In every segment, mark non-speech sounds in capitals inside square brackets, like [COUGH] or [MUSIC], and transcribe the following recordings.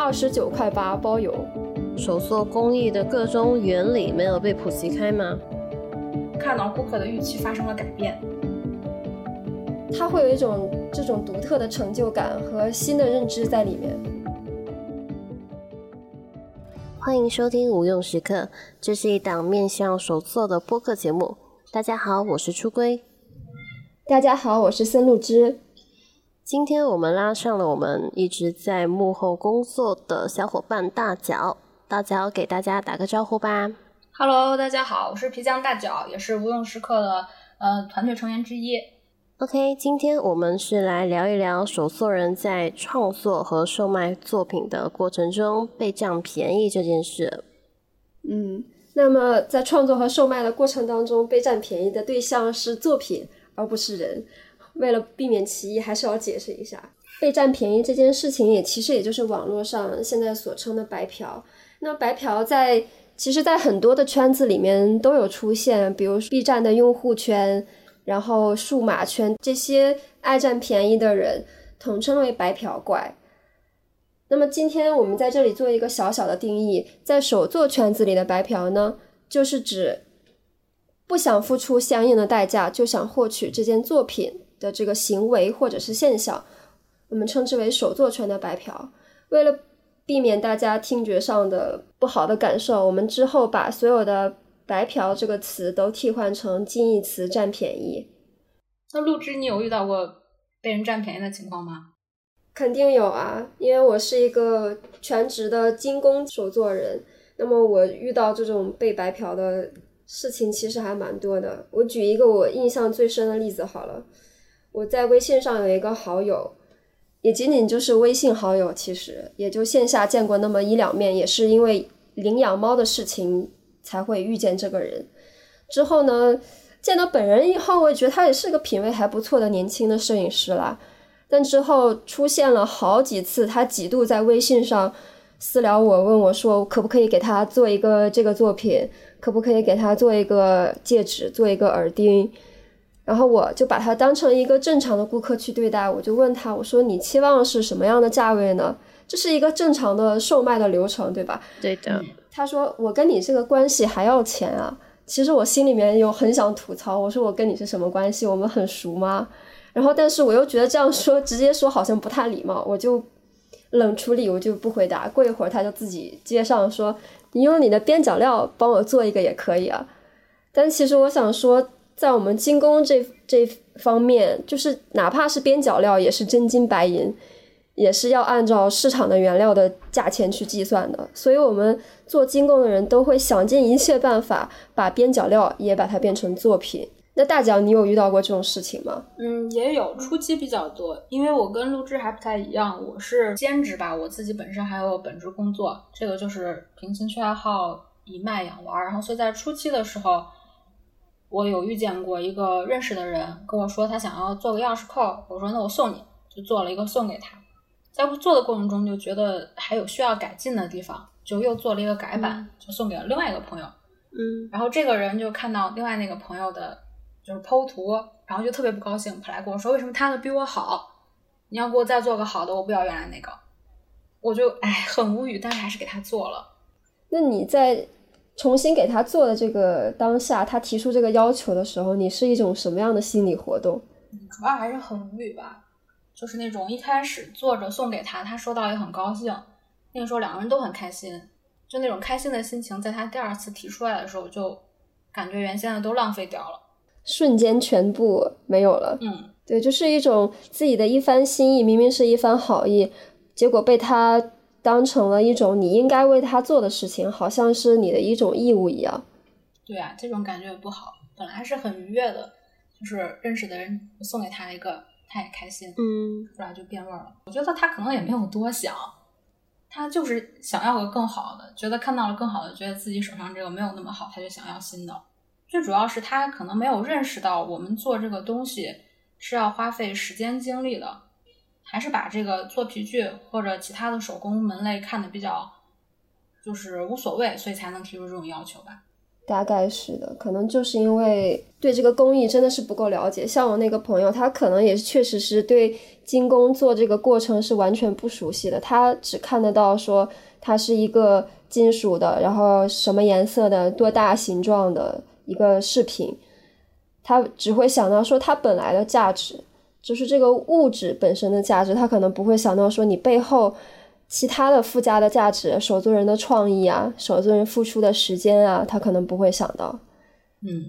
二十九块八包邮。手作工艺的各种原理没有被普及开吗？看到顾客的预期发生了改变，他会有一种这种独特的成就感和新的认知在里面。欢迎收听无用时刻，这是一档面向手作的播客节目。大家好，我是初归。大家好，我是森露之。今天我们拉上了我们一直在幕后工作的小伙伴大脚，大脚给大家打个招呼吧。Hello，大家好，我是皮匠大脚，也是无用时刻的呃团队成员之一。OK，今天我们是来聊一聊手作人在创作和售卖作品的过程中被占便宜这件事。嗯，那么在创作和售卖的过程当中，被占便宜的对象是作品，而不是人。为了避免歧义，还是要解释一下，被占便宜这件事情也其实也就是网络上现在所称的白嫖。那白嫖在其实，在很多的圈子里面都有出现，比如 B 站的用户圈。然后数码圈这些爱占便宜的人统称为白嫖怪。那么今天我们在这里做一个小小的定义，在手作圈子里的白嫖呢，就是指不想付出相应的代价就想获取这件作品的这个行为或者是现象，我们称之为手作圈的白嫖。为了避免大家听觉上的不好的感受，我们之后把所有的。白嫖这个词都替换成近义词占便宜。那陆之，你有遇到过被人占便宜的情况吗？肯定有啊，因为我是一个全职的精工手作人，那么我遇到这种被白嫖的事情其实还蛮多的。我举一个我印象最深的例子好了，我在微信上有一个好友，也仅仅就是微信好友，其实也就线下见过那么一两面，也是因为领养猫的事情。才会遇见这个人，之后呢，见到本人以后，我也觉得他也是个品味还不错的年轻的摄影师啦。但之后出现了好几次，他几度在微信上私聊我，问我说可不可以给他做一个这个作品，可不可以给他做一个戒指，做一个耳钉。然后我就把他当成一个正常的顾客去对待，我就问他，我说你期望是什么样的价位呢？这是一个正常的售卖的流程，对吧？对的。他说：“我跟你这个关系还要钱啊？”其实我心里面有很想吐槽，我说：“我跟你是什么关系？我们很熟吗？”然后，但是我又觉得这样说直接说好像不太礼貌，我就冷处理，我就不回答。过一会儿他就自己接上说：“你用你的边角料帮我做一个也可以啊。”但其实我想说，在我们精工这这方面，就是哪怕是边角料，也是真金白银。也是要按照市场的原料的价钱去计算的，所以我们做精工的人都会想尽一切办法把边角料也把它变成作品。那大脚，你有遇到过这种事情吗？嗯，也有，初期比较多，因为我跟录制还不太一样，我是兼职吧，我自己本身还有本职工作，这个就是凭兴趣爱好以卖养玩，然后所以在初期的时候，我有遇见过一个认识的人跟我说他想要做个钥匙扣，我说那我送你，就做了一个送给他。在做的过程中就觉得还有需要改进的地方，就又做了一个改版，就送给了另外一个朋友。嗯，然后这个人就看到另外那个朋友的，就是剖图，然后就特别不高兴，跑来跟我说：“为什么他的比我好？你要给我再做个好的，我不要原来那个。”我就哎很无语，但是还是给他做了。那你在重新给他做的这个当下，他提出这个要求的时候，你是一种什么样的心理活动？主要还是很无语吧。就是那种一开始做着送给他，他收到也很高兴，那个时候两个人都很开心，就那种开心的心情，在他第二次提出来的时候，就感觉原先的都浪费掉了，瞬间全部没有了。嗯，对，就是一种自己的一番心意，明明是一番好意，结果被他当成了一种你应该为他做的事情，好像是你的一种义务一样。对啊，这种感觉不好，本来是很愉悦的，就是认识的人送给他一个。他也开心，嗯，后来就变味儿了。我觉得他可能也没有多想，他就是想要个更好的，觉得看到了更好的，觉得自己手上这个没有那么好，他就想要新的。最主要是他可能没有认识到，我们做这个东西是要花费时间精力的，还是把这个做皮具或者其他的手工门类看的比较就是无所谓，所以才能提出这种要求吧。大概是的，可能就是因为对这个工艺真的是不够了解。像我那个朋友，他可能也确实是对精工做这个过程是完全不熟悉的，他只看得到说它是一个金属的，然后什么颜色的、多大形状的一个饰品，他只会想到说它本来的价值，就是这个物质本身的价值，他可能不会想到说你背后。其他的附加的价值，手作人的创意啊，手作人付出的时间啊，他可能不会想到。嗯，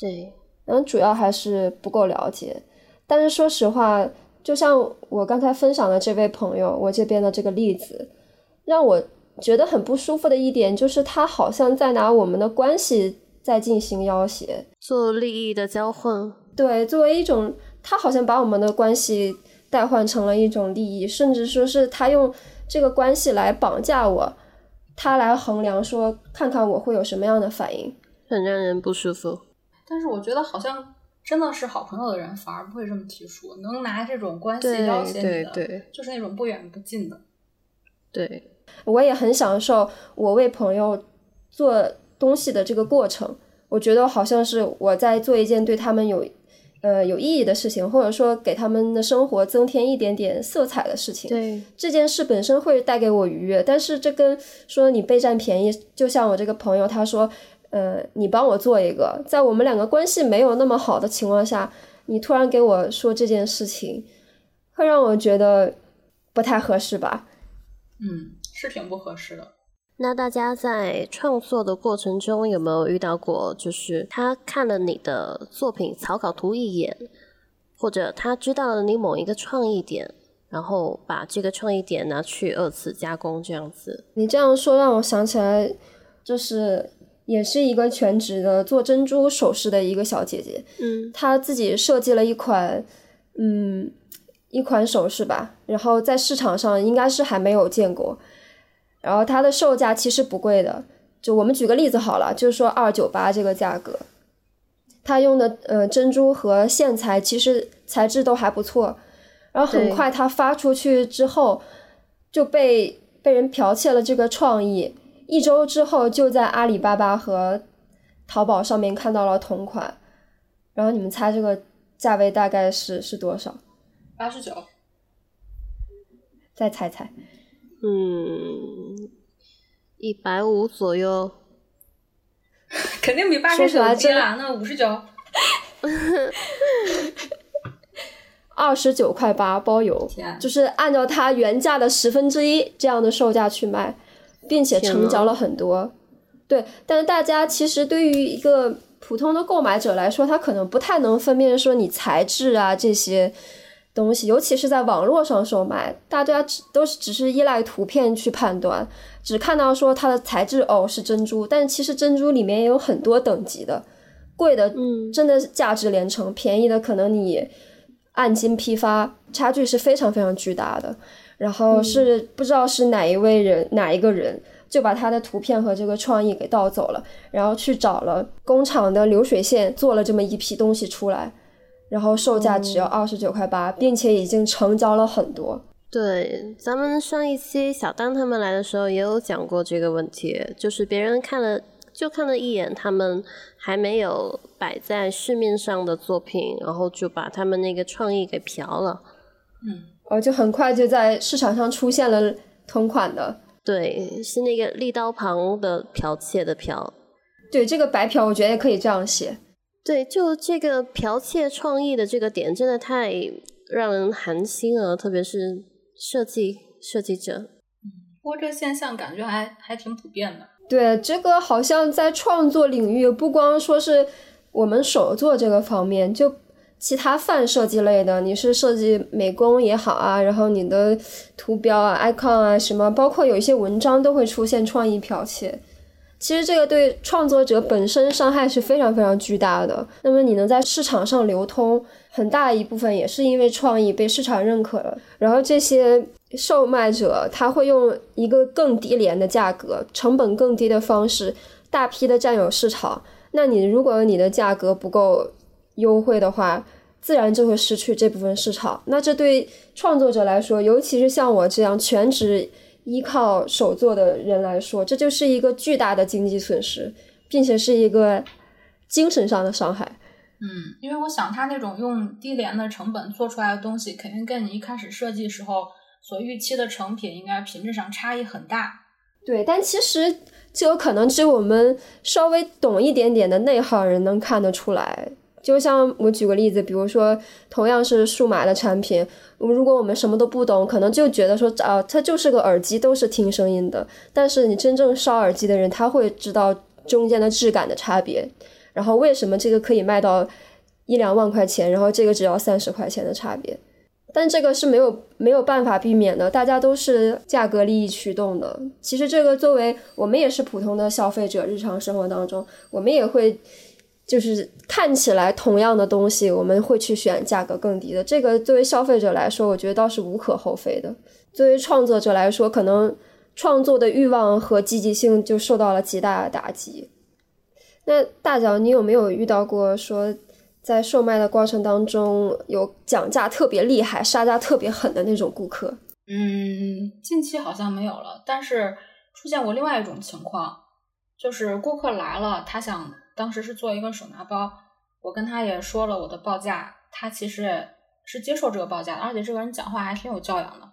对，然后主要还是不够了解。但是说实话，就像我刚才分享的这位朋友，我这边的这个例子，让我觉得很不舒服的一点，就是他好像在拿我们的关系在进行要挟，做利益的交换。对，作为一种，他好像把我们的关系。代换成了一种利益，甚至说是他用这个关系来绑架我，他来衡量说看看我会有什么样的反应，很让人不舒服。但是我觉得好像真的是好朋友的人反而不会这么提出，能拿这种关系要挟你的，就是那种不远不近的。对，我也很享受我为朋友做东西的这个过程，我觉得好像是我在做一件对他们有。呃，有意义的事情，或者说给他们的生活增添一点点色彩的事情，对这件事本身会带给我愉悦。但是这跟说你被占便宜，就像我这个朋友他说，呃，你帮我做一个，在我们两个关系没有那么好的情况下，你突然给我说这件事情，会让我觉得不太合适吧？嗯，是挺不合适的。那大家在创作的过程中有没有遇到过，就是他看了你的作品草稿图一眼，或者他知道了你某一个创意点，然后把这个创意点拿去二次加工这样子？你这样说让我想起来，就是也是一个全职的做珍珠首饰的一个小姐姐，嗯，她自己设计了一款，嗯，一款首饰吧，然后在市场上应该是还没有见过。然后它的售价其实不贵的，就我们举个例子好了，就是说二九八这个价格，它用的呃珍珠和线材其实材质都还不错，然后很快它发出去之后就被被人剽窃了这个创意，一周之后就在阿里巴巴和淘宝上面看到了同款，然后你们猜这个价位大概是是多少？八十九，再猜猜。嗯，一百五左右，[LAUGHS] 肯定比八十九低了。那五十九，[LAUGHS] 二十九块八包邮，就是按照它原价的十分之一这样的售价去卖，并且成交了很多。对，但是大家其实对于一个普通的购买者来说，他可能不太能分辨说你材质啊这些。东西，尤其是在网络上售卖，大家只都是只是依赖图片去判断，只看到说它的材质哦是珍珠，但其实珍珠里面也有很多等级的，贵的嗯真的价值连城，便宜的可能你按斤批发，差距是非常非常巨大的。然后是不知道是哪一位人哪一个人就把他的图片和这个创意给盗走了，然后去找了工厂的流水线做了这么一批东西出来。然后售价只要二十九块八，并且已经成交了很多。对，咱们上一期小丹他们来的时候也有讲过这个问题，就是别人看了就看了一眼他们还没有摆在市面上的作品，然后就把他们那个创意给嫖了。嗯，哦，就很快就在市场上出现了同款的。对，是那个立刀旁的剽窃的剽。对，这个白嫖我觉得也可以这样写。对，就这个剽窃创意的这个点，真的太让人寒心了，特别是设计设计者。不过这个现象感觉还还挺普遍的。对，这个好像在创作领域，不光说是我们手作这个方面，就其他泛设计类的，你是设计美工也好啊，然后你的图标啊、icon 啊什么，包括有一些文章都会出现创意剽窃。其实这个对创作者本身伤害是非常非常巨大的。那么你能在市场上流通，很大一部分也是因为创意被市场认可了。然后这些售卖者他会用一个更低廉的价格、成本更低的方式，大批的占有市场。那你如果你的价格不够优惠的话，自然就会失去这部分市场。那这对创作者来说，尤其是像我这样全职。依靠手作的人来说，这就是一个巨大的经济损失，并且是一个精神上的伤害。嗯，因为我想他那种用低廉的成本做出来的东西，肯定跟你一开始设计时候所预期的成品应该品质上差异很大。对，但其实这有可能只有我们稍微懂一点点的内行人能看得出来。就像我举个例子，比如说同样是数码的产品，如果我们什么都不懂，可能就觉得说啊，它就是个耳机，都是听声音的。但是你真正烧耳机的人，他会知道中间的质感的差别，然后为什么这个可以卖到一两万块钱，然后这个只要三十块钱的差别。但这个是没有没有办法避免的，大家都是价格利益驱动的。其实这个作为我们也是普通的消费者，日常生活当中，我们也会。就是看起来同样的东西，我们会去选价格更低的。这个作为消费者来说，我觉得倒是无可厚非的。作为创作者来说，可能创作的欲望和积极性就受到了极大的打击。那大脚，你有没有遇到过说在售卖的过程当中有讲价特别厉害、杀价特别狠的那种顾客？嗯，近期好像没有了，但是出现过另外一种情况，就是顾客来了，他想。当时是做一个手拿包，我跟他也说了我的报价，他其实是接受这个报价的，而且这个人讲话还挺有教养的。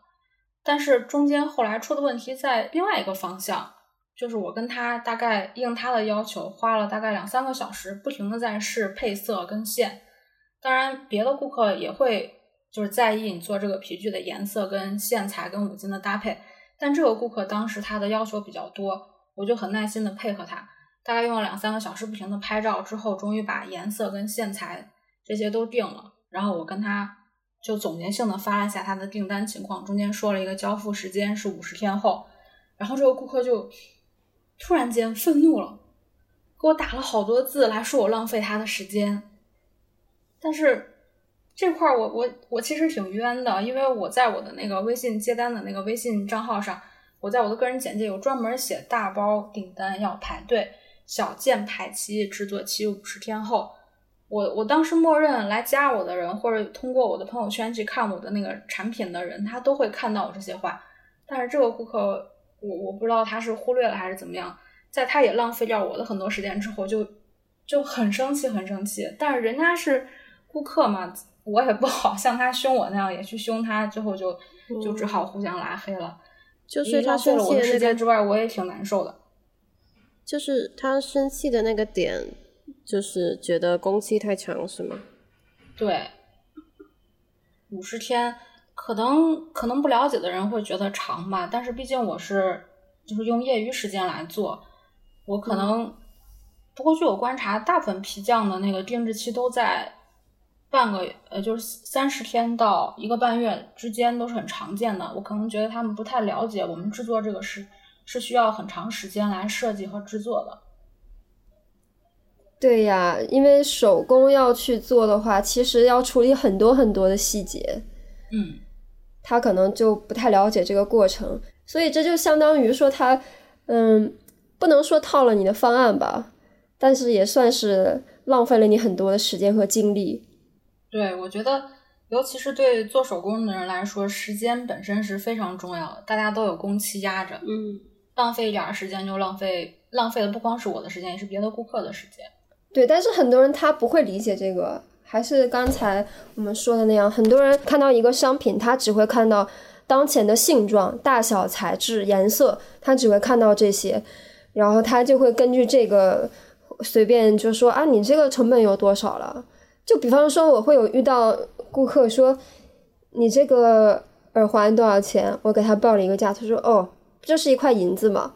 但是中间后来出的问题在另外一个方向，就是我跟他大概应他的要求，花了大概两三个小时，不停的在试配色跟线。当然，别的顾客也会就是在意你做这个皮具的颜色跟线材跟五金的搭配，但这个顾客当时他的要求比较多，我就很耐心的配合他。大概用了两三个小时，不停的拍照之后，终于把颜色跟线材这些都定了。然后我跟他就总结性的发了一下他的订单情况，中间说了一个交付时间是五十天后。然后这个顾客就突然间愤怒了，给我打了好多字来说我浪费他的时间。但是这块我我我其实挺冤的，因为我在我的那个微信接单的那个微信账号上，我在我的个人简介有专门写大包订单要排队。小件排期，制作期五十天后，我我当时默认来加我的人，或者通过我的朋友圈去看我的那个产品的人，他都会看到我这些话。但是这个顾客，我我不知道他是忽略了还是怎么样，在他也浪费掉我的很多时间之后，就就很生气，很生气。但是人家是顾客嘛，我也不好像他凶我那样也去凶他，最后就就只好互相拉黑了。就是他生气的时间之外，我也挺难受的。就是他生气的那个点，就是觉得工期太长，是吗？对，五十天，可能可能不了解的人会觉得长吧，但是毕竟我是就是用业余时间来做，我可能不过据我观察，大部分皮匠的那个定制期都在半个呃，就是三十天到一个半月之间都是很常见的，我可能觉得他们不太了解我们制作这个事。是需要很长时间来设计和制作的。对呀，因为手工要去做的话，其实要处理很多很多的细节。嗯，他可能就不太了解这个过程，所以这就相当于说他，嗯，不能说套了你的方案吧，但是也算是浪费了你很多的时间和精力。对，我觉得。尤其是对做手工的人来说，时间本身是非常重要的。大家都有工期压着，嗯，浪费一点时间就浪费，浪费的不光是我的时间，也是别的顾客的时间。对，但是很多人他不会理解这个，还是刚才我们说的那样，很多人看到一个商品，他只会看到当前的性状、大小、材质、颜色，他只会看到这些，然后他就会根据这个随便就说啊，你这个成本有多少了？就比方说，我会有遇到。顾客说：“你这个耳环多少钱？”我给他报了一个价，他说：“哦，这是一块银子嘛。”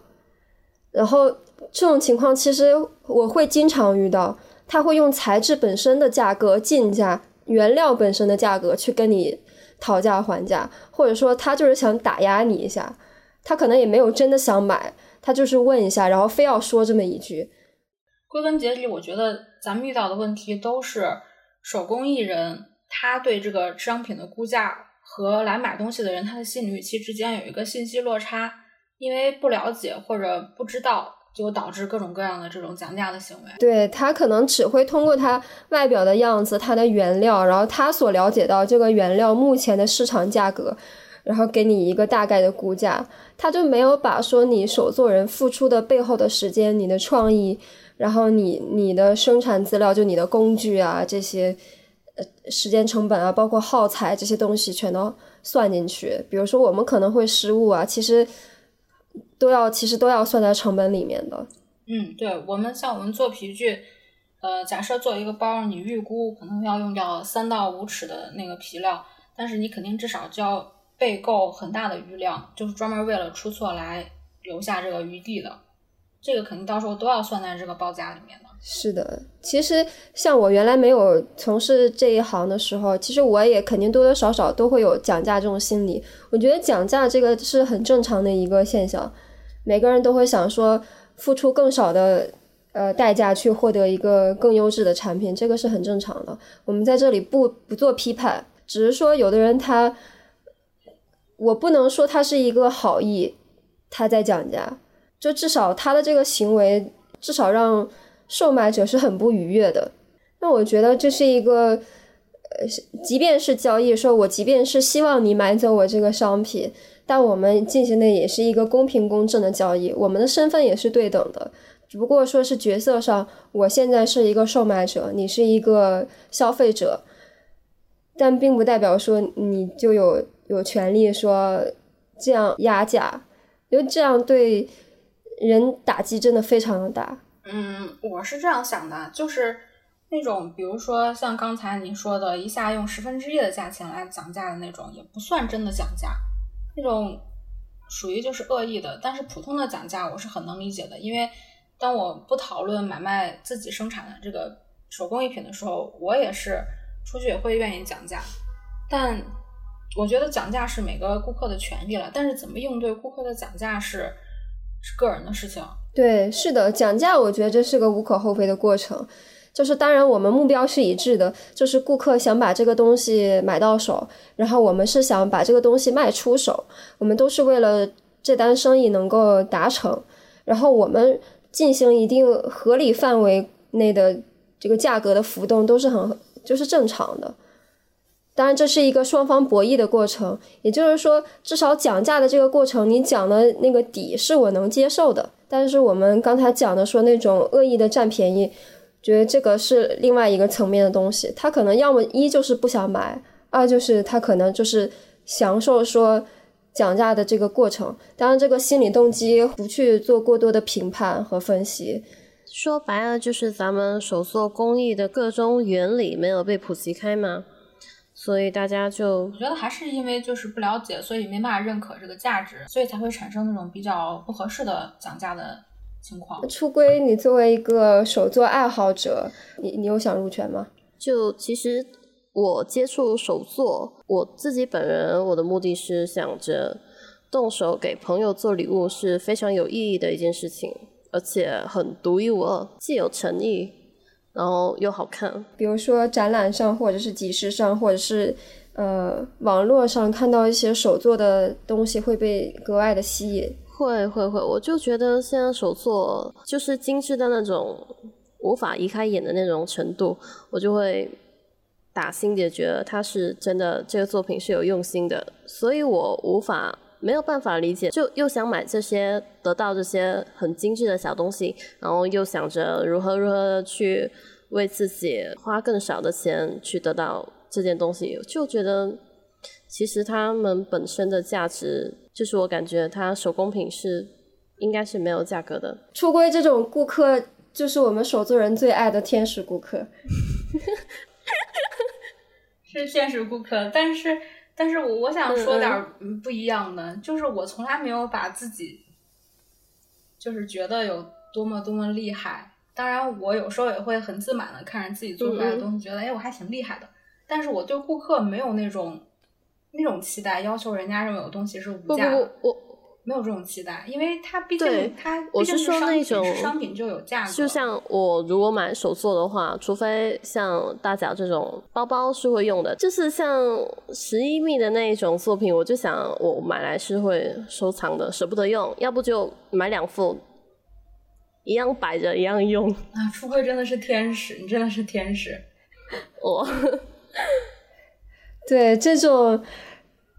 然后这种情况其实我会经常遇到，他会用材质本身的价格、进价、原料本身的价格去跟你讨价还价，或者说他就是想打压你一下，他可能也没有真的想买，他就是问一下，然后非要说这么一句。归根结底，我觉得咱们遇到的问题都是手工艺人。他对这个商品的估价和来买东西的人他的心理预期之间有一个信息落差，因为不了解或者不知道，就导致各种各样的这种讲价的行为。对他可能只会通过他外表的样子、他的原料，然后他所了解到这个原料目前的市场价格，然后给你一个大概的估价，他就没有把说你手作人付出的背后的时间、你的创意，然后你你的生产资料，就你的工具啊这些，呃，时间成本啊，包括耗材这些东西全都算进去。比如说我们可能会失误啊，其实都要其实都要算在成本里面的。嗯，对，我们像我们做皮具，呃，假设做一个包，你预估可能要用掉三到五尺的那个皮料，但是你肯定至少就要备够很大的余量，就是专门为了出错来留下这个余地的。这个肯定到时候都要算在这个报价里面的。是的，其实像我原来没有从事这一行的时候，其实我也肯定多多少少都会有讲价这种心理。我觉得讲价这个是很正常的一个现象，每个人都会想说付出更少的呃代价去获得一个更优质的产品，这个是很正常的。我们在这里不不做批判，只是说有的人他，我不能说他是一个好意，他在讲价。就至少他的这个行为，至少让售卖者是很不愉悦的。那我觉得这是一个，呃，即便是交易，说我即便是希望你买走我这个商品，但我们进行的也是一个公平公正的交易，我们的身份也是对等的。只不过说是角色上，我现在是一个售卖者，你是一个消费者，但并不代表说你就有有权利说这样压价，因为这样对。人打击真的非常的大。嗯，我是这样想的，就是那种比如说像刚才你说的，一下用十分之一的价钱来讲价的那种，也不算真的讲价，那种属于就是恶意的。但是普通的讲价，我是很能理解的，因为当我不讨论买卖自己生产的这个手工艺品的时候，我也是出去也会愿意讲价。但我觉得讲价是每个顾客的权利了，但是怎么应对顾客的讲价是。是个人的事情，对，是的，讲价，我觉得这是个无可厚非的过程。就是当然，我们目标是一致的，就是顾客想把这个东西买到手，然后我们是想把这个东西卖出手，我们都是为了这单生意能够达成，然后我们进行一定合理范围内的这个价格的浮动，都是很就是正常的。当然，这是一个双方博弈的过程，也就是说，至少讲价的这个过程，你讲的那个底是我能接受的。但是我们刚才讲的说那种恶意的占便宜，觉得这个是另外一个层面的东西。他可能要么一就是不想买，二就是他可能就是享受说讲价的这个过程。当然，这个心理动机不去做过多的评判和分析。说白了，就是咱们手作工艺的各种原理没有被普及开嘛？所以大家就，我觉得还是因为就是不了解，所以没办法认可这个价值，所以才会产生那种比较不合适的讲价的情况。出归，你作为一个手作爱好者，你你有想入圈吗？就其实我接触手作，我自己本人我的目的是想着动手给朋友做礼物是非常有意义的一件事情，而且很独一无二，既有诚意。然后又好看，比如说展览上，或者是集市上，或者是呃网络上看到一些手作的东西，会被格外的吸引。会会会，我就觉得现在手作就是精致的那种，无法移开眼的那种程度，我就会打心底觉得它是真的，这个作品是有用心的，所以我无法没有办法理解，就又想买这些，得到这些很精致的小东西，然后又想着如何如何去。为自己花更少的钱去得到这件东西，就觉得其实他们本身的价值，就是我感觉它手工品是应该是没有价格的。出柜这种顾客，就是我们手作人最爱的天使顾客，[LAUGHS] 是天使顾客。但是，但是我我想说点不一样的，就是我从来没有把自己就是觉得有多么多么厉害。当然，我有时候也会很自满的看着自己做出来的东西，觉得哎，我还挺厉害的。但是我对顾客没有那种那种期待，要求人家认为有东西是无价的。我没有这种期待，因为它毕竟他我是说那种商品就有价格。就像我如果买手做的话，除非像大脚这种包包是会用的，就是像十一米的那一种作品，我就想我买来是会收藏的，舍不得用，要不就买两副。一样摆着，一样用啊！初慧真的是天使，你真的是天使。[LAUGHS] 我，对这种，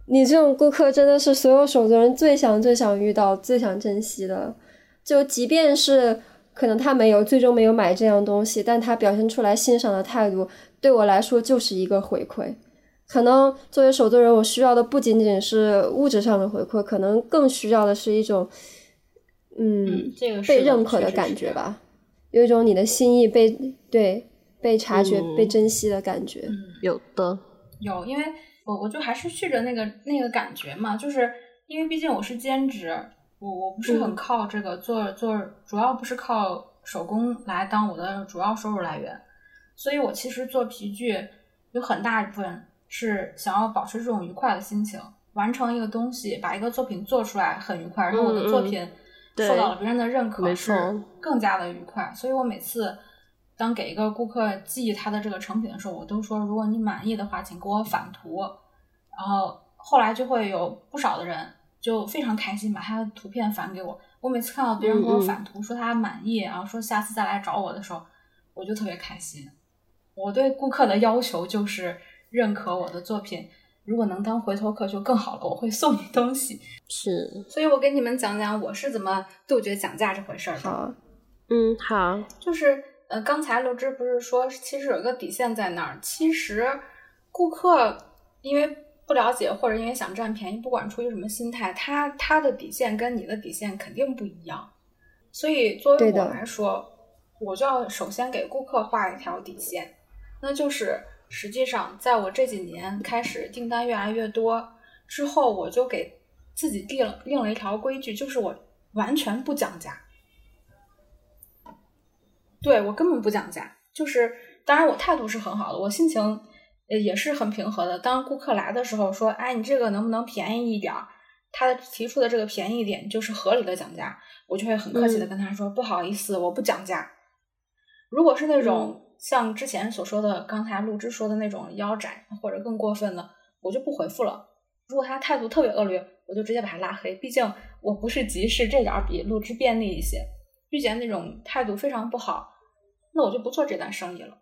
你这种顾客真的是所有手作人最想、最想遇到、最想珍惜的。就即便是可能他没有最终没有买这样东西，但他表现出来欣赏的态度，对我来说就是一个回馈。可能作为手作人，我需要的不仅仅是物质上的回馈，可能更需要的是一种，嗯，这个被认可的感觉吧，有一种你的心意被对被察觉、被珍惜的感觉。有的，有，因为我我就还是续着那个那个感觉嘛，就是因为毕竟我是兼职，我我不是很靠这个做做，主要不是靠手工来当我的主要收入来源，所以我其实做皮具有很大一部分。是想要保持这种愉快的心情，完成一个东西，把一个作品做出来很愉快，然后我的作品受到了别人的认可，是更加的愉快。所以我每次当给一个顾客寄他的这个成品的时候，我都说，如果你满意的话，请给我返图。然后后来就会有不少的人就非常开心，把他的图片返给我。我每次看到别人给我返图，说他满意，然后说下次再来找我的时候，我就特别开心。我对顾客的要求就是。认可我的作品，如果能当回头客就更好了。我会送你东西，是，所以我给你们讲讲我是怎么杜绝讲价这回事儿的。好，嗯，好，就是呃，刚才刘芝不是说，其实有一个底线在那儿。其实顾客因为不了解或者因为想占便宜，不管出于什么心态，他他的底线跟你的底线肯定不一样。所以作为我来说，我就要首先给顾客画一条底线，那就是。实际上，在我这几年开始订单越来越多之后，我就给自己定了定了一条规矩，就是我完全不讲价。对我根本不讲价，就是当然我态度是很好的，我心情也是很平和的。当顾客来的时候说：“哎，你这个能不能便宜一点？”他提出的这个便宜一点就是合理的讲价，我就会很客气的跟他说：“不好意思，我不讲价。”如果是那种。像之前所说的，刚才陆之说的那种腰斩或者更过分的，我就不回复了。如果他态度特别恶劣，我就直接把他拉黑。毕竟我不是集市，这点比陆之便利一些。遇见那种态度非常不好，那我就不做这单生意了。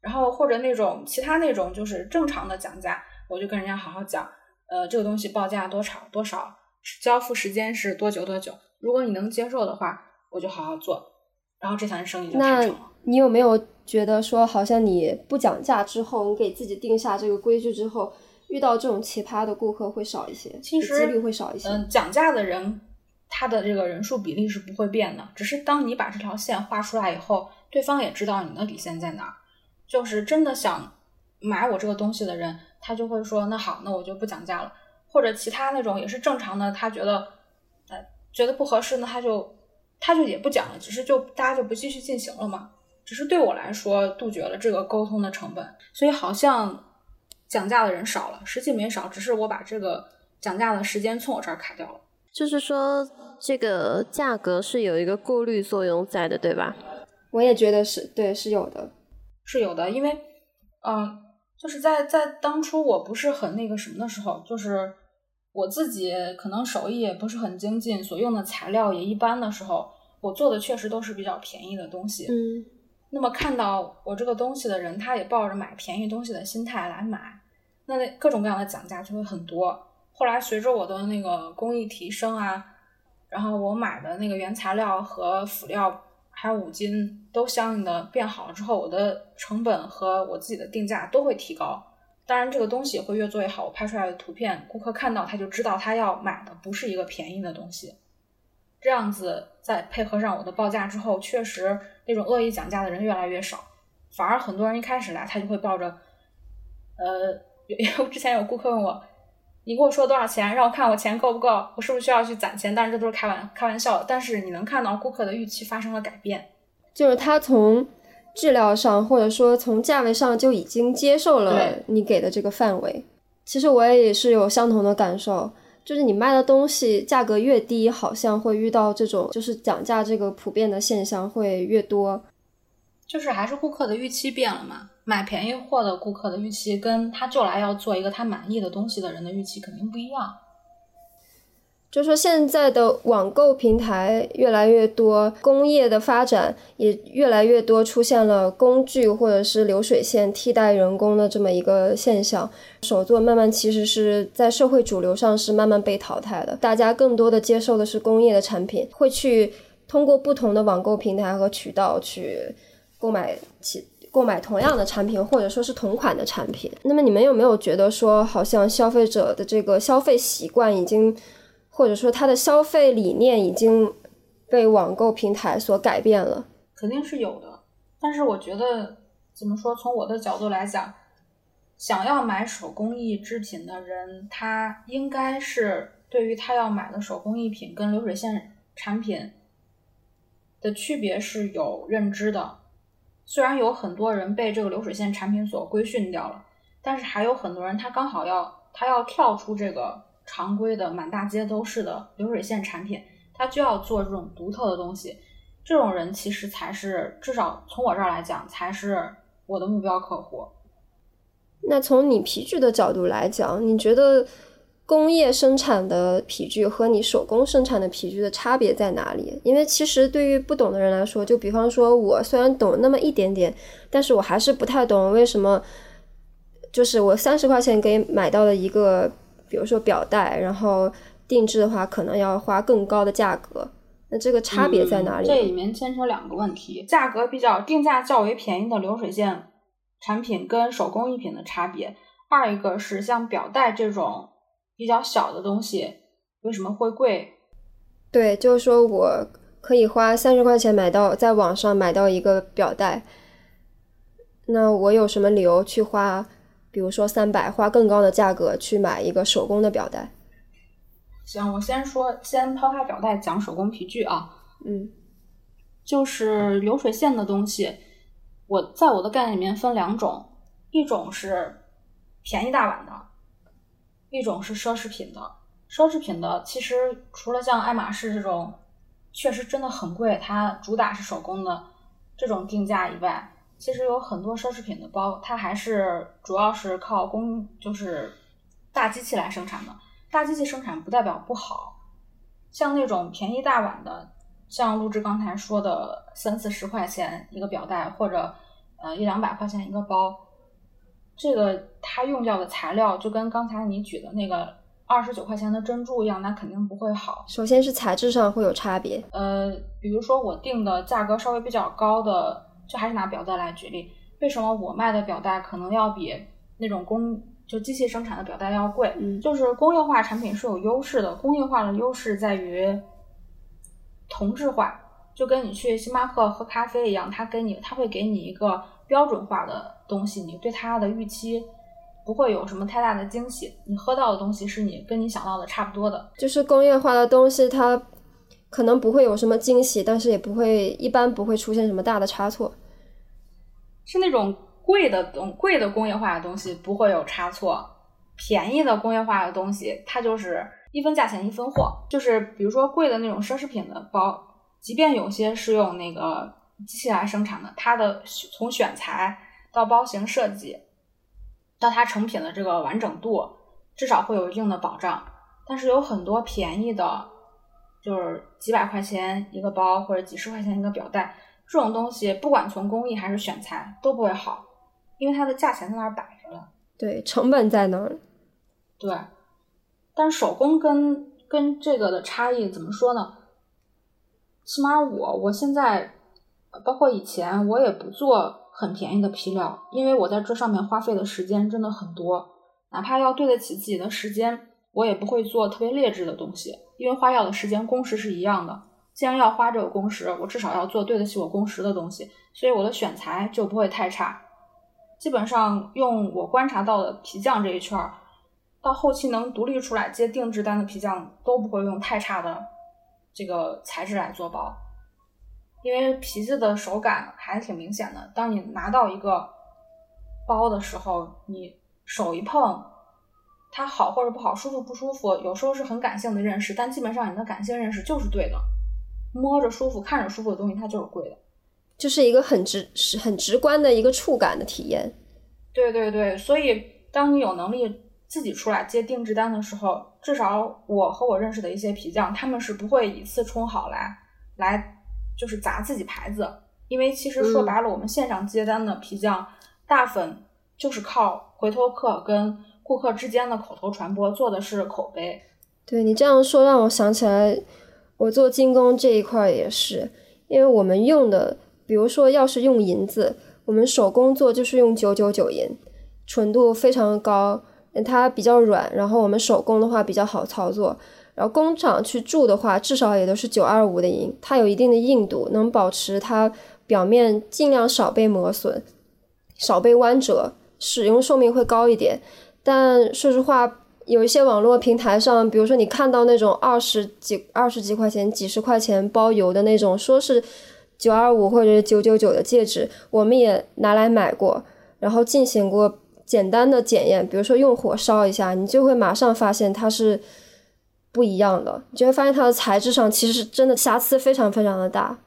然后或者那种其他那种就是正常的讲价，我就跟人家好好讲，呃，这个东西报价多少多少，交付时间是多久多久。如果你能接受的话，我就好好做，然后这单生意就谈成了。你有没有？觉得说好像你不讲价之后，你给自己定下这个规矩之后，遇到这种奇葩的顾客会少一些，其实几率会少一些。嗯，讲价的人他的这个人数比例是不会变的，只是当你把这条线画出来以后，对方也知道你的底线在哪儿。就是真的想买我这个东西的人，他就会说那好，那我就不讲价了。或者其他那种也是正常的，他觉得呃觉得不合适，那他就他就也不讲了，只是就大家就不继续进行了嘛。只是对我来说，杜绝了这个沟通的成本，所以好像讲价的人少了，实际没少，只是我把这个讲价的时间从我这儿卡掉了。就是说，这个价格是有一个过滤作用在的，对吧？我也觉得是对，是有的，是有的。因为，嗯，就是在在当初我不是很那个什么的时候，就是我自己可能手艺也不是很精进，所用的材料也一般的时候，我做的确实都是比较便宜的东西。嗯。那么看到我这个东西的人，他也抱着买便宜东西的心态来买，那那各种各样的讲价就会很多。后来随着我的那个工艺提升啊，然后我买的那个原材料和辅料还有五金都相应的变好之后，我的成本和我自己的定价都会提高。当然，这个东西会越做越好。我拍出来的图片，顾客看到他就知道他要买的不是一个便宜的东西。这样子再配合上我的报价之后，确实那种恶意讲价的人越来越少，反而很多人一开始来他就会抱着，呃，因为 [LAUGHS] 之前有顾客问我，你跟我说多少钱，让我看我钱够不够，我是不是需要去攒钱？但是这都是开玩开玩笑的。但是你能看到顾客的预期发生了改变，就是他从质量上或者说从价位上就已经接受了你给的这个范围。其实我也是有相同的感受。就是你卖的东西价格越低，好像会遇到这种就是讲价这个普遍的现象会越多。就是还是顾客的预期变了嘛？买便宜货的顾客的预期，跟他就来要做一个他满意的东西的人的预期肯定不一样。就说现在的网购平台越来越多，工业的发展也越来越多，出现了工具或者是流水线替代人工的这么一个现象。手作慢慢其实是在社会主流上是慢慢被淘汰的，大家更多的接受的是工业的产品，会去通过不同的网购平台和渠道去购买其购买同样的产品，或者说是同款的产品。那么你们有没有觉得说，好像消费者的这个消费习惯已经，或者说他的消费理念已经被网购平台所改变了？肯定是有的，但是我觉得怎么说，从我的角度来讲，想要买手工艺制品的人，他应该是对于他要买的手工艺品跟流水线产品。的区别是有认知的，虽然有很多人被这个流水线产品所规训掉了，但是还有很多人他刚好要他要跳出这个常规的满大街都是的流水线产品，他就要做这种独特的东西。这种人其实才是至少从我这儿来讲才是我的目标客户。那从你皮具的角度来讲，你觉得？工业生产的皮具和你手工生产的皮具的差别在哪里？因为其实对于不懂的人来说，就比方说我虽然懂那么一点点，但是我还是不太懂为什么，就是我三十块钱给买到的一个，比如说表带，然后定制的话可能要花更高的价格，那这个差别在哪里？这里面牵扯两个问题：价格比较定价较为便宜的流水线产品跟手工艺品的差别，二一个是像表带这种。比较小的东西为什么会贵？对，就是说我可以花三十块钱买到，在网上买到一个表带，那我有什么理由去花，比如说三百，花更高的价格去买一个手工的表带？行，我先说，先抛开表带讲手工皮具啊。嗯，就是流水线的东西，我在我的概念里面分两种，一种是便宜大碗的。一种是奢侈品的，奢侈品的其实除了像爱马仕这种，确实真的很贵，它主打是手工的这种定价以外，其实有很多奢侈品的包，它还是主要是靠工，就是大机器来生产的。大机器生产不代表不好，像那种便宜大碗的，像陆志刚才说的三四十块钱一个表带，或者呃一两百块钱一个包。这个它用掉的材料就跟刚才你举的那个二十九块钱的珍珠一样，那肯定不会好。首先是材质上会有差别。呃，比如说我定的价格稍微比较高的，就还是拿表带来举例，为什么我卖的表带可能要比那种工就机器生产的表带要贵？嗯，就是工业化产品是有优势的。工业化的优势在于同质化，就跟你去星巴克喝咖啡一样，他给你他会给你一个标准化的。东西你对它的预期不会有什么太大的惊喜，你喝到的东西是你跟你想到的差不多的。就是工业化的东西，它可能不会有什么惊喜，但是也不会一般不会出现什么大的差错。是那种贵的东贵的工业化的东西不会有差错，便宜的工业化的东西它就是一分价钱一分货。就是比如说贵的那种奢侈品的包，即便有些是用那个机器来生产的，它的从选材。到包型设计，到它成品的这个完整度，至少会有一定的保障。但是有很多便宜的，就是几百块钱一个包或者几十块钱一个表带，这种东西不管从工艺还是选材都不会好，因为它的价钱在那儿摆着了。对，成本在那儿。对，但手工跟跟这个的差异怎么说呢？起码我我现在，包括以前我也不做。很便宜的皮料，因为我在这上面花费的时间真的很多，哪怕要对得起自己的时间，我也不会做特别劣质的东西，因为花药的时间工时是一样的。既然要花这个工时，我至少要做对得起我工时的东西，所以我的选材就不会太差。基本上用我观察到的皮匠这一圈儿，到后期能独立出来接定制单的皮匠都不会用太差的这个材质来做包。因为皮子的手感还挺明显的，当你拿到一个包的时候，你手一碰，它好或者不好，舒服不舒服，有时候是很感性的认识，但基本上你的感性认识就是对的。摸着舒服、看着舒服的东西，它就是贵的，就是一个很直、是很直观的一个触感的体验。对对对，所以当你有能力自己出来接定制单的时候，至少我和我认识的一些皮匠，他们是不会以次充好来来。就是砸自己牌子，因为其实说白了，我们线上接单的皮匠大粉就是靠回头客跟顾客之间的口头传播，做的是口碑。对你这样说，让我想起来，我做精工这一块也是，因为我们用的，比如说要是用银子，我们手工做就是用九九九银，纯度非常高，它比较软，然后我们手工的话比较好操作。然后工厂去铸的话，至少也都是九二五的银，它有一定的硬度，能保持它表面尽量少被磨损、少被弯折，使用寿命会高一点。但说实话，有一些网络平台上，比如说你看到那种二十几、二十几块钱、几十块钱包邮的那种，说是九二五或者是九九九的戒指，我们也拿来买过，然后进行过简单的检验，比如说用火烧一下，你就会马上发现它是。不一样的，你就会发现它的材质上其实真的瑕疵非常非常的大，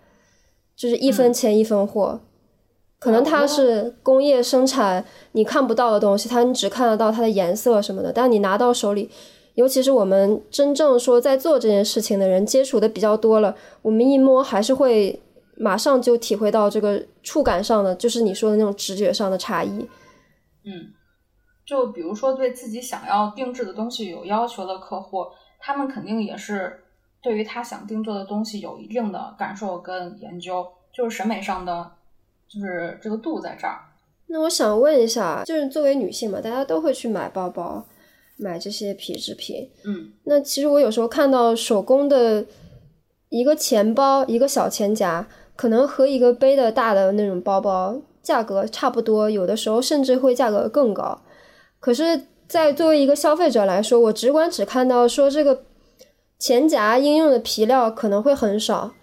就是一分钱一分货。可能它是工业生产你看不到的东西，它你只看得到它的颜色什么的，但你拿到手里，尤其是我们真正说在做这件事情的人接触的比较多了，我们一摸还是会马上就体会到这个触感上的，就是你说的那种直觉上的差异。嗯，就比如说对自己想要定制的东西有要求的客户。他们肯定也是对于他想定做的东西有一定的感受跟研究，就是审美上的，就是这个度在这儿。那我想问一下，就是作为女性嘛，大家都会去买包包，买这些皮制品。嗯，那其实我有时候看到手工的一个钱包，一个小钱夹，可能和一个背的大的那种包包价格差不多，有的时候甚至会价格更高。可是。在作为一个消费者来说，我直观只看到说这个钱夹应用的皮料可能会很少，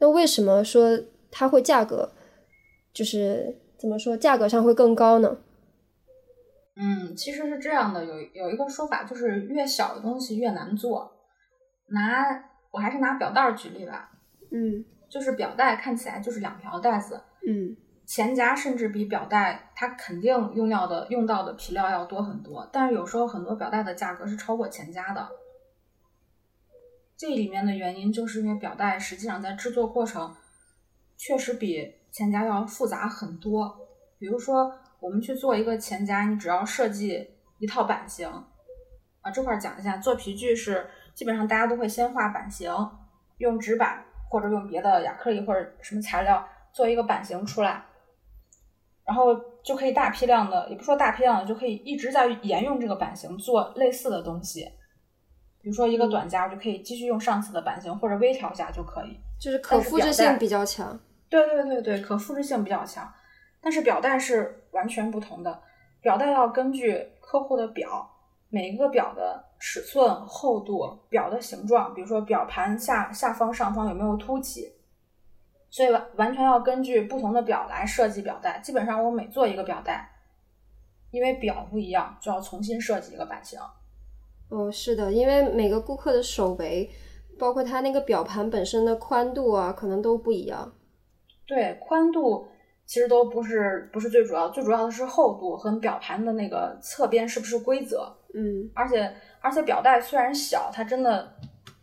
那为什么说它会价格就是怎么说价格上会更高呢？嗯，其实是这样的，有有一个说法就是越小的东西越难做。拿我还是拿表带举例吧，嗯，就是表带看起来就是两条带子，嗯。钱夹甚至比表带，它肯定用料的用到的皮料要多很多。但是有时候很多表带的价格是超过钱夹的，这里面的原因就是因为表带实际上在制作过程确实比钱夹要复杂很多。比如说，我们去做一个钱夹，你只要设计一套版型啊，这块讲一下，做皮具是基本上大家都会先画版型，用纸板或者用别的亚克力或者什么材料做一个版型出来。然后就可以大批量的，也不说大批量的，就可以一直在沿用这个版型做类似的东西。比如说一个短夹，我就可以继续用上次的版型，或者微调一下就可以。就是可复制性比较强。对对对对，可复制性比较强。但是表带是完全不同的，表带要根据客户的表，每一个表的尺寸、厚度、表的形状，比如说表盘下下方、上方有没有凸起。所以完完全要根据不同的表来设计表带。基本上我每做一个表带，因为表不一样，就要重新设计一个版型。哦，是的，因为每个顾客的手围，包括它那个表盘本身的宽度啊，可能都不一样。对，宽度其实都不是不是最主要，最主要的是厚度和表盘的那个侧边是不是规则。嗯，而且而且表带虽然小，它真的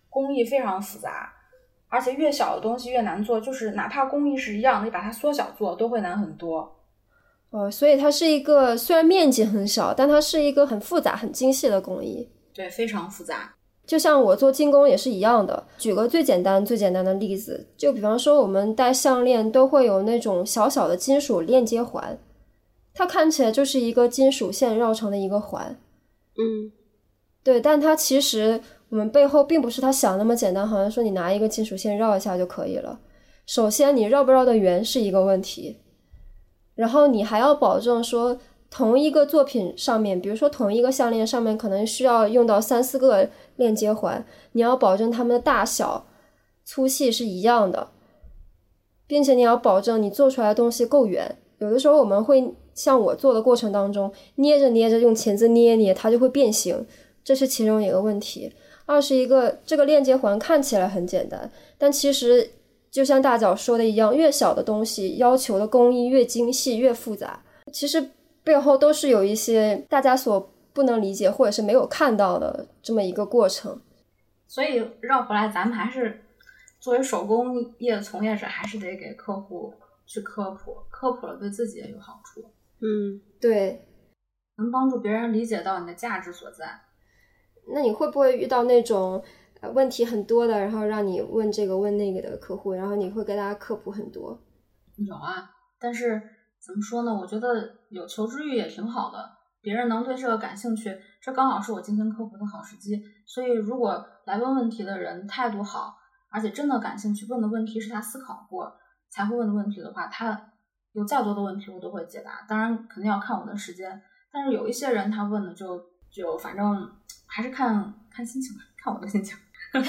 工艺非常复杂。而且越小的东西越难做，就是哪怕工艺是一样，你把它缩小做都会难很多。呃，所以它是一个虽然面积很小，但它是一个很复杂、很精细的工艺。对，非常复杂。就像我做精工也是一样的。举个最简单、最简单的例子，就比方说我们戴项链都会有那种小小的金属链接环，它看起来就是一个金属线绕成的一个环。嗯，对，但它其实。我们背后并不是他想那么简单，好像说你拿一个金属线绕一下就可以了。首先，你绕不绕的圆是一个问题，然后你还要保证说同一个作品上面，比如说同一个项链上面可能需要用到三四个链接环，你要保证它们的大小、粗细是一样的，并且你要保证你做出来的东西够圆。有的时候我们会像我做的过程当中，捏着捏着用钳子捏捏，它就会变形，这是其中一个问题。二是一个这个链接环看起来很简单，但其实就像大脚说的一样，越小的东西要求的工艺越精细越复杂，其实背后都是有一些大家所不能理解或者是没有看到的这么一个过程。所以绕回来，咱们还是作为手工业从业者，还是得给客户去科普，科普了对自己也有好处。嗯，对，能帮助别人理解到你的价值所在。那你会不会遇到那种呃问题很多的，然后让你问这个问那个的客户，然后你会给大家科普很多。有啊，但是怎么说呢？我觉得有求知欲也挺好的，别人能对这个感兴趣，这刚好是我进行科普的好时机。所以，如果来问问题的人态度好，而且真的感兴趣，问的问题是他思考过才会问的问题的话，他有再多的问题我都会解答。当然，肯定要看我的时间。但是有一些人他问的就就反正还是看看心情吧，看我的心情。[LAUGHS]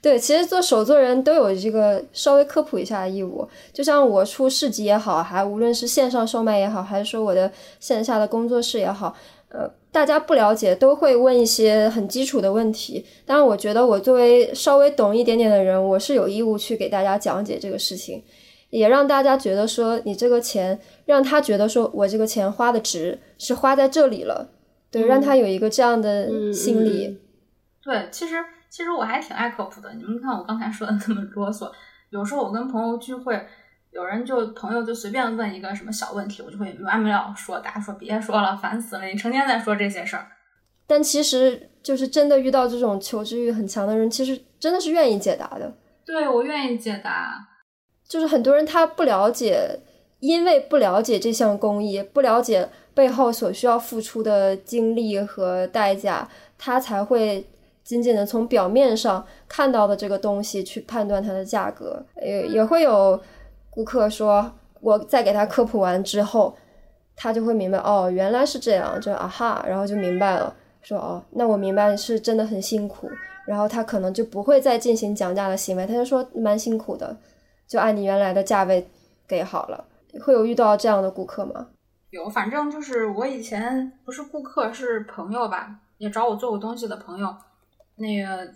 对，其实做手作人都有这个稍微科普一下的义务。就像我出市集也好，还无论是线上售卖也好，还是说我的线下的工作室也好，呃，大家不了解都会问一些很基础的问题。但是，我觉得我作为稍微懂一点点的人，我是有义务去给大家讲解这个事情，也让大家觉得说你这个钱，让他觉得说我这个钱花的值，是花在这里了。对，让他有一个这样的心理。对，其实。其实我还挺爱科普的，你们看我刚才说的那 [LAUGHS] 么啰嗦，有时候我跟朋友聚会，有人就朋友就随便问一个什么小问题，我就会没完没了说，大家说别说了，烦死了，你成天在说这些事儿。但其实就是真的遇到这种求知欲很强的人，其实真的是愿意解答的。对，我愿意解答。就是很多人他不了解，因为不了解这项工艺，不了解背后所需要付出的精力和代价，他才会。仅仅的从表面上看到的这个东西去判断它的价格，也也会有顾客说，我再给他科普完之后，他就会明白，哦，原来是这样，就啊哈，然后就明白了，说哦，那我明白是真的很辛苦，然后他可能就不会再进行讲价的行为，他就说蛮辛苦的，就按你原来的价位给好了。会有遇到这样的顾客吗？有，反正就是我以前不是顾客，是朋友吧，也找我做过东西的朋友。那个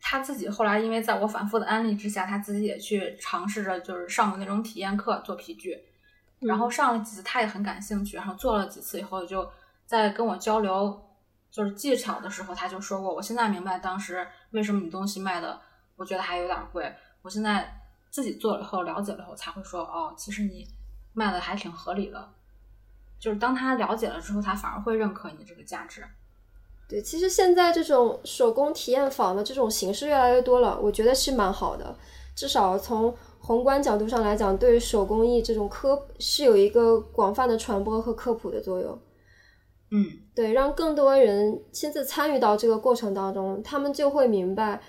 他自己后来，因为在我反复的安利之下，他自己也去尝试着，就是上过那种体验课做皮具，然后上了几次，他也很感兴趣，然后做了几次以后，就在跟我交流就是技巧的时候，他就说过，我现在明白当时为什么你东西卖的，我觉得还有点贵，我现在自己做了以后了解了以后，才会说，哦，其实你卖的还挺合理的，就是当他了解了之后，他反而会认可你这个价值。对，其实现在这种手工体验坊的这种形式越来越多了，我觉得是蛮好的。至少从宏观角度上来讲，对手工艺这种科是有一个广泛的传播和科普的作用。嗯，对，让更多人亲自参与到这个过程当中，他们就会明白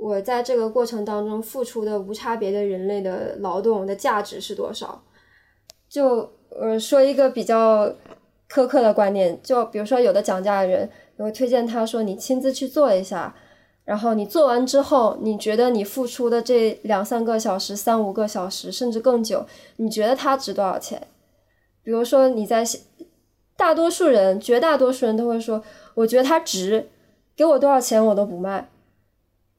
我在这个过程当中付出的无差别的人类的劳动的价值是多少。就呃说一个比较苛刻的观念，就比如说有的讲价的人。我会推荐他说：“你亲自去做一下，然后你做完之后，你觉得你付出的这两三个小时、三五个小时，甚至更久，你觉得它值多少钱？比如说你在，大多数人、绝大多数人都会说，我觉得它值，给我多少钱我都不卖。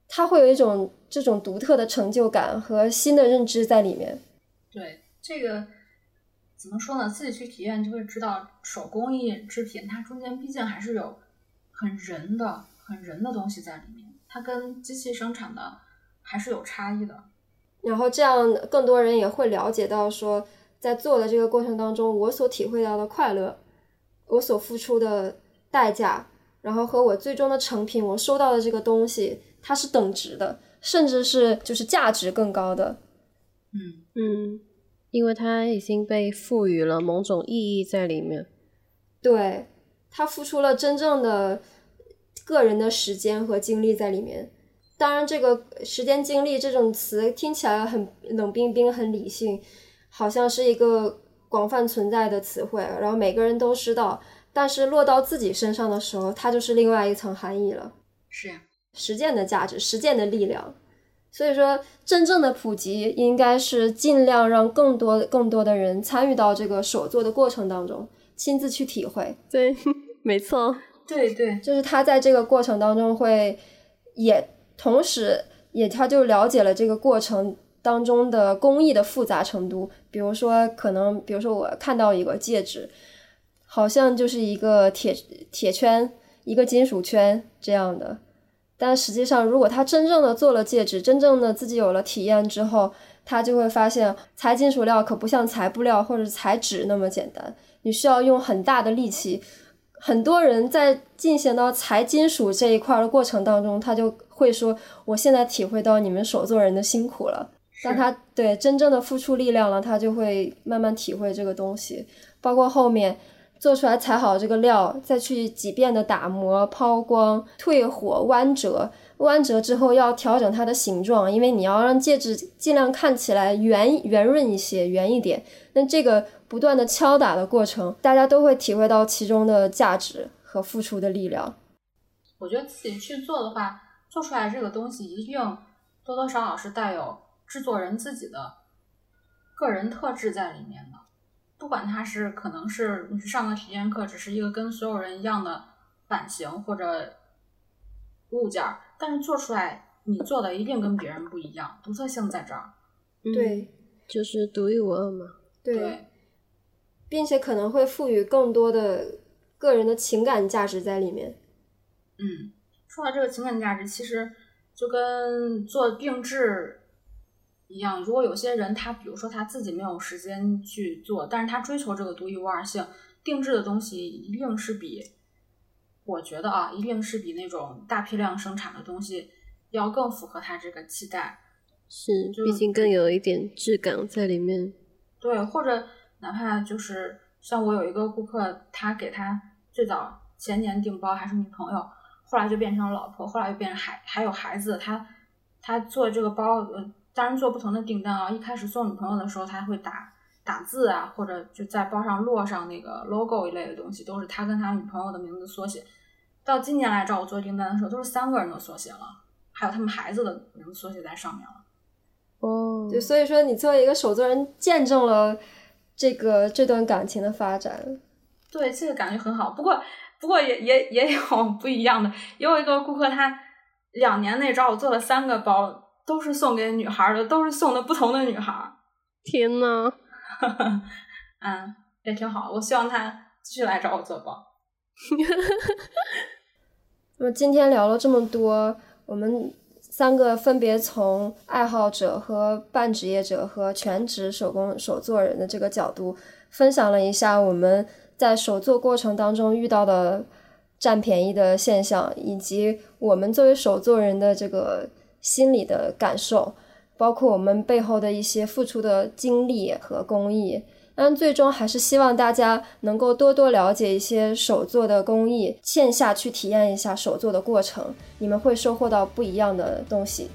他会有一种这种独特的成就感和新的认知在里面。对这个怎么说呢？自己去体验就会知道，手工艺制品它中间毕竟还是有。”很人的、很人的东西在里面，它跟机器生产的还是有差异的。然后这样，更多人也会了解到，说在做的这个过程当中，我所体会到的快乐，我所付出的代价，然后和我最终的成品，我收到的这个东西，它是等值的，甚至是就是价值更高的。嗯嗯，因为它已经被赋予了某种意义在里面。对。他付出了真正的个人的时间和精力在里面。当然，这个时间精力这种词听起来很冷冰冰、很理性，好像是一个广泛存在的词汇，然后每个人都知道。但是落到自己身上的时候，它就是另外一层含义了。是呀，实践的价值，实践的力量。所以说，真正的普及应该是尽量让更多更多的人参与到这个手作的过程当中。亲自去体会，对，[LAUGHS] 没错，对对，就是他在这个过程当中会，也同时也他就了解了这个过程当中的工艺的复杂程度。比如说，可能比如说我看到一个戒指，好像就是一个铁铁圈，一个金属圈这样的，但实际上，如果他真正的做了戒指，真正的自己有了体验之后，他就会发现裁金属料可不像裁布料或者裁纸那么简单。你需要用很大的力气，很多人在进行到裁金属这一块的过程当中，他就会说：“我现在体会到你们手作人的辛苦了。”当他对真正的付出力量了，他就会慢慢体会这个东西。包括后面做出来裁好这个料，再去几遍的打磨、抛光、退火、弯折。弯折之后要调整它的形状，因为你要让戒指尽量看起来圆圆润一些、圆一点。那这个不断的敲打的过程，大家都会体会到其中的价值和付出的力量。我觉得自己去做的话，做出来这个东西一定多多少少是带有制作人自己的个人特质在里面的。不管它是可能是你去上个体验课，只是一个跟所有人一样的版型或者物件儿。但是做出来，你做的一定跟别人不一样，独特性在这儿。对，就是独一无二嘛。对，并且可能会赋予更多的个人的情感价值在里面。嗯，说到这个情感价值，其实就跟做定制一样。如果有些人他，比如说他自己没有时间去做，但是他追求这个独一无二性，定制的东西一定是比。我觉得啊，一定是比那种大批量生产的东西要更符合他这个期待。是，毕竟更有一点质感在里面。对，或者哪怕就是像我有一个顾客，他给他最早前年订包还是女朋友，后来就变成老婆，后来又变成孩还有孩子。他他做这个包，呃，当然做不同的订单啊。一开始送女朋友的时候，他会打打字啊，或者就在包上落上那个 logo 一类的东西，都是他跟他女朋友的名字缩写。到今年来找我做订单的时候，都是三个人的缩写了，还有他们孩子的名字缩写在上面了。哦，就所以说，你作为一个手作人，见证了这个这段感情的发展。对，这个感觉很好。不过，不过也也也有不一样的。有一个顾客，他两年内找我做了三个包，都是送给女孩的，都是送的不同的女孩。天呐，[LAUGHS] 嗯，也挺好。我希望他继续来找我做包。[LAUGHS] 那么今天聊了这么多，我们三个分别从爱好者和半职业者和全职手工手作人的这个角度，分享了一下我们在手作过程当中遇到的占便宜的现象，以及我们作为手作人的这个心理的感受，包括我们背后的一些付出的精力和工艺。但最终还是希望大家能够多多了解一些手作的工艺，线下去体验一下手作的过程，你们会收获到不一样的东西。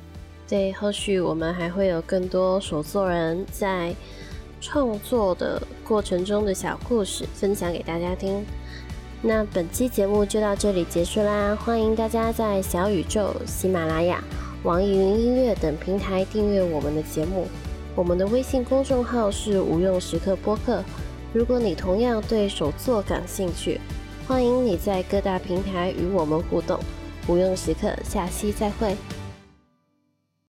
对，后续我们还会有更多手作人在创作的过程中的小故事分享给大家听。那本期节目就到这里结束啦，欢迎大家在小宇宙、喜马拉雅、网易云音乐等平台订阅我们的节目。我们的微信公众号是无用时刻播客。如果你同样对手作感兴趣，欢迎你在各大平台与我们互动。无用时刻，下期再会。